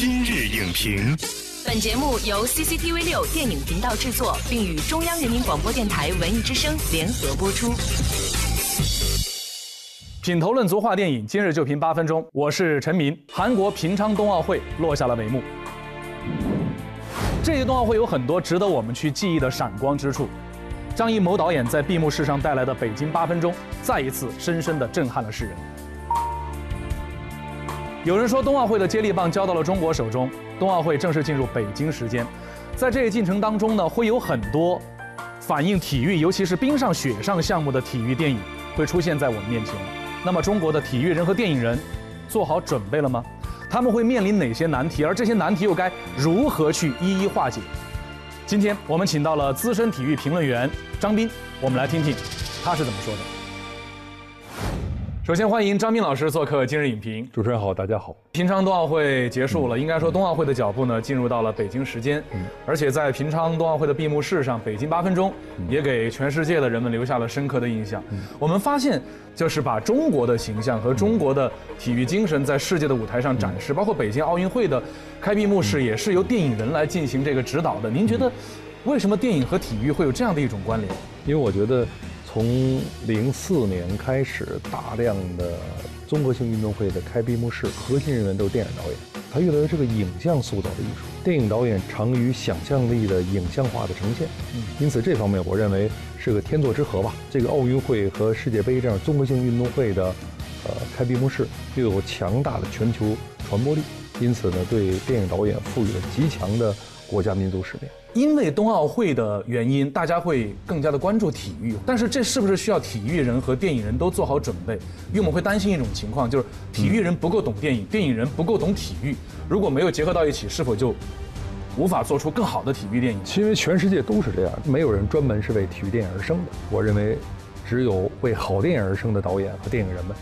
今日影评，本节目由 CCTV 六电影频道制作，并与中央人民广播电台文艺之声联合播出。品头论足话电影，今日就评八分钟。我是陈明。韩国平昌冬奥会落下了帷幕。这届冬奥会有很多值得我们去记忆的闪光之处。张艺谋导演在闭幕式上带来的《北京八分钟》，再一次深深地震撼了世人。有人说，冬奥会的接力棒交到了中国手中，冬奥会正式进入北京时间。在这一进程当中呢，会有很多反映体育，尤其是冰上、雪上项目的体育电影会出现在我们面前。那么，中国的体育人和电影人做好准备了吗？他们会面临哪些难题？而这些难题又该如何去一一化解？今天我们请到了资深体育评论员张斌，我们来听听他是怎么说的。首先欢迎张斌老师做客今日影评。主持人好，大家好。平昌冬奥会结束了，应该说冬奥会的脚步呢进入到了北京时间，而且在平昌冬奥会的闭幕式上，北京八分钟也给全世界的人们留下了深刻的印象。我们发现，就是把中国的形象和中国的体育精神在世界的舞台上展示，包括北京奥运会的开闭幕式也是由电影人来进行这个指导的。您觉得，为什么电影和体育会有这样的一种关联？因为我觉得。从零四年开始，大量的综合性运动会的开闭幕式，核心人员都是电影导演，它越来越是个影像塑造的艺术。电影导演长于想象力的影像化的呈现，因此这方面我认为是个天作之合吧。这个奥运会和世界杯这样综合性运动会的，呃，开闭幕式又有强大的全球传播力，因此呢，对电影导演赋予了极强的国家民族使命。因为冬奥会的原因，大家会更加的关注体育。但是这是不是需要体育人和电影人都做好准备？因为我们会担心一种情况，就是体育人不够懂电影，电影人不够懂体育。如果没有结合到一起，是否就无法做出更好的体育电影？因为全世界都是这样，没有人专门是为体育电影而生的。我认为，只有为好电影而生的导演和电影人们。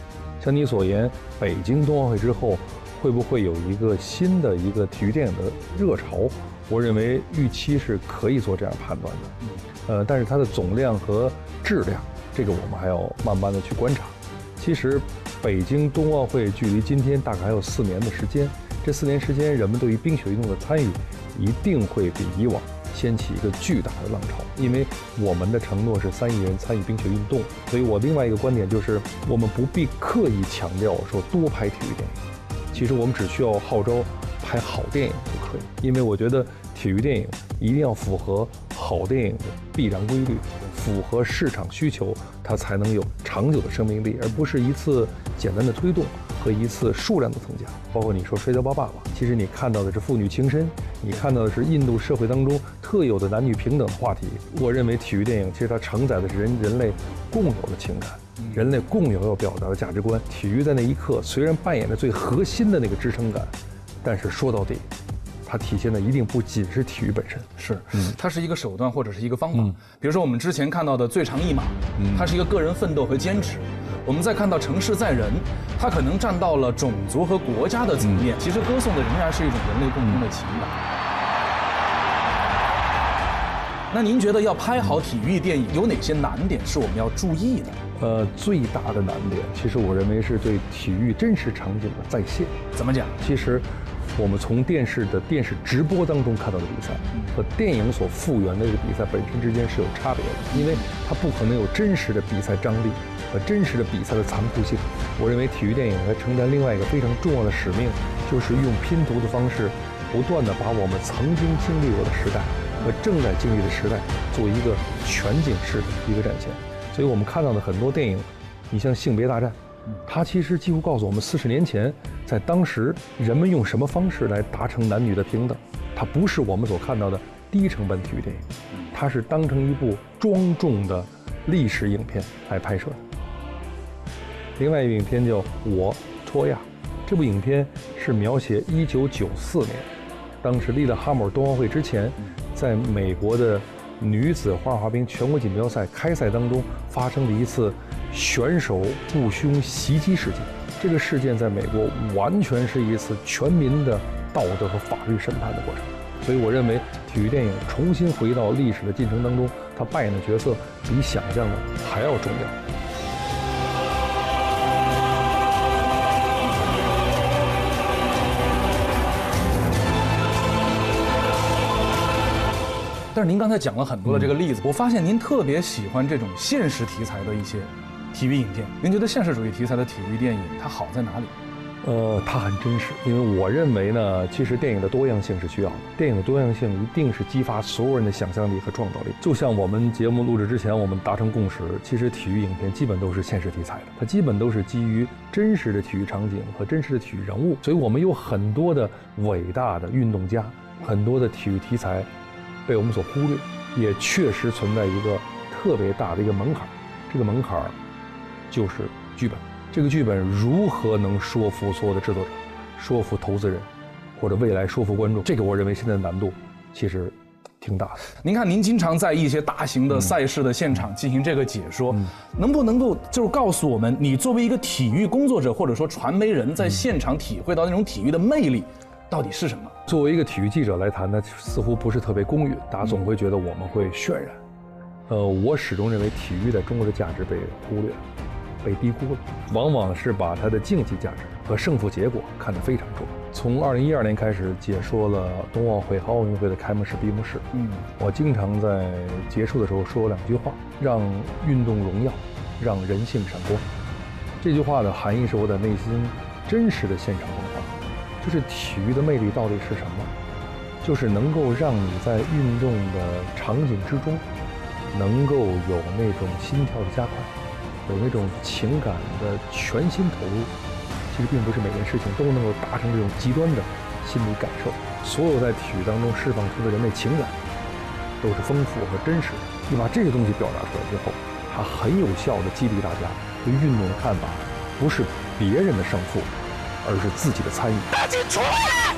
像你所言，北京冬奥会之后，会不会有一个新的一个体育电影的热潮？我认为预期是可以做这样判断的，呃，但是它的总量和质量，这个我们还要慢慢的去观察。其实，北京冬奥会距离今天大概还有四年的时间，这四年时间，人们对于冰雪运动的参与一定会比以往掀起一个巨大的浪潮。因为我们的承诺是三亿人参与冰雪运动，所以我另外一个观点就是，我们不必刻意强调说多拍体育电影，其实我们只需要号召。拍好电影就可以，因为我觉得体育电影一定要符合好电影的必然规律，符合市场需求，它才能有长久的生命力，而不是一次简单的推动和一次数量的增加。包括你说《摔跤吧，爸爸》，其实你看到的是父女情深，你看到的是印度社会当中特有的男女平等的话题。我认为体育电影其实它承载的是人人类共有的情感，人类共有要表达的价值观。体育在那一刻虽然扮演着最核心的那个支撑感。但是说到底，它体现的一定不仅是体育本身，是，它是一个手段或者是一个方法。比如说我们之前看到的最长一马，它是一个个人奋斗和坚持。我们再看到城市在人，它可能站到了种族和国家的层面，其实歌颂的仍然是一种人类共同的情感。那您觉得要拍好体育电影有哪些难点是我们要注意的？呃，最大的难点，其实我认为是对体育真实场景的再现。怎么讲？其实，我们从电视的电视直播当中看到的比赛，和电影所复原的这个比赛本身之间是有差别的，因为它不可能有真实的比赛张力和真实的比赛的残酷性。我认为体育电影还承担另外一个非常重要的使命，就是用拼图的方式，不断的把我们曾经经历过的时代和正在经历的时代，做一个全景式的一个展现。所以我们看到的很多电影，你像《性别大战》，它其实几乎告诉我们，四十年前在当时人们用什么方式来达成男女的平等。它不是我们所看到的低成本体育电影，它是当成一部庄重的历史影片来拍摄的。另外一部影片叫《我托亚》，这部影片是描写1994年，当时利勒哈姆冬奥会之前，在美国的。女子花样滑冰全国锦标赛开赛当中发生的一次选手雇凶袭击事件。这个事件在美国完全是一次全民的道德和法律审判的过程。所以我认为体育电影重新回到历史的进程当中它扮演的角色比想象的还要重要。但是您刚才讲了很多的这个例子我发现您特别喜欢这种现实题材的一些体育影片。您觉得现实主义题材的体育电影它好在哪里？呃，它很真实，因为我认为呢，其实电影的多样性是需要的。电影的多样性一定是激发所有人的想象力和创造力。就像我们节目录制之前，我们达成共识，其实体育影片基本都是现实题材的，它基本都是基于真实的体育场景和真实的体育人物。所以我们有很多的伟大的运动家，很多的体育题材被我们所忽略，也确实存在一个特别大的一个门槛，这个门槛儿就是剧本。这个剧本如何能说服所有的制作者，说服投资人，或者未来说服观众？这个我认为现在的难度其实挺大的。您看，您经常在一些大型的赛事的现场进行这个解说，能不能够就是告诉我们，你作为一个体育工作者或者说传媒人，在现场体会到那种体育的魅力到底是什么？作为一个体育记者来谈，呢，似乎不是特别公允，大家总会觉得我们会渲染。呃，我始终认为体育在中国的价值被忽略了。被低估了，往往是把它的竞技价值和胜负结果看得非常重。从二零一二年开始解说了冬奥会和奥运会的开幕式、闭幕式，嗯，我经常在结束的时候说两句话：让运动荣耀，让人性闪光。这句话的含义是我在内心真实的现场文化，就是体育的魅力到底是什么？就是能够让你在运动的场景之中，能够有那种心跳的加快。有那种情感的全心投入，其实并不是每件事情都能够达成这种极端的心理感受。所有在体育当中释放出的人类情感，都是丰富和真实的。你把这个东西表达出来之后，它很有效的激励大家对运动的看法，不是别人的胜负，而是自己的参与。大劲出来！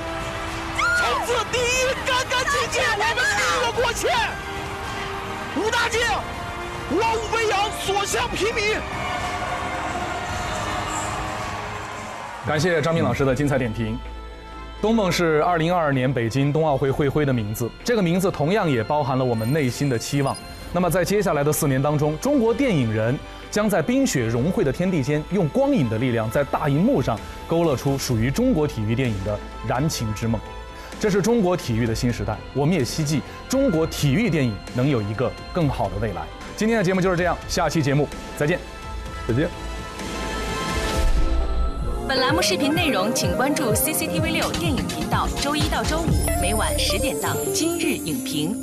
从此第一，干干净净，我们第一个过去。吴大靖。王五飞扬所向披靡。感谢张明老师的精彩点评。冬梦是二零二二年北京冬奥会会徽的名字，这个名字同样也包含了我们内心的期望。那么在接下来的四年当中，中国电影人将在冰雪融汇的天地间，用光影的力量，在大荧幕上勾勒出属于中国体育电影的燃情之梦。这是中国体育的新时代，我们也希冀中国体育电影能有一个更好的未来。今天的节目就是这样，下期节目再见，再见。本栏目视频内容，请关注 CCTV 六电影频道，周一到周五每晚十点档《今日影评》。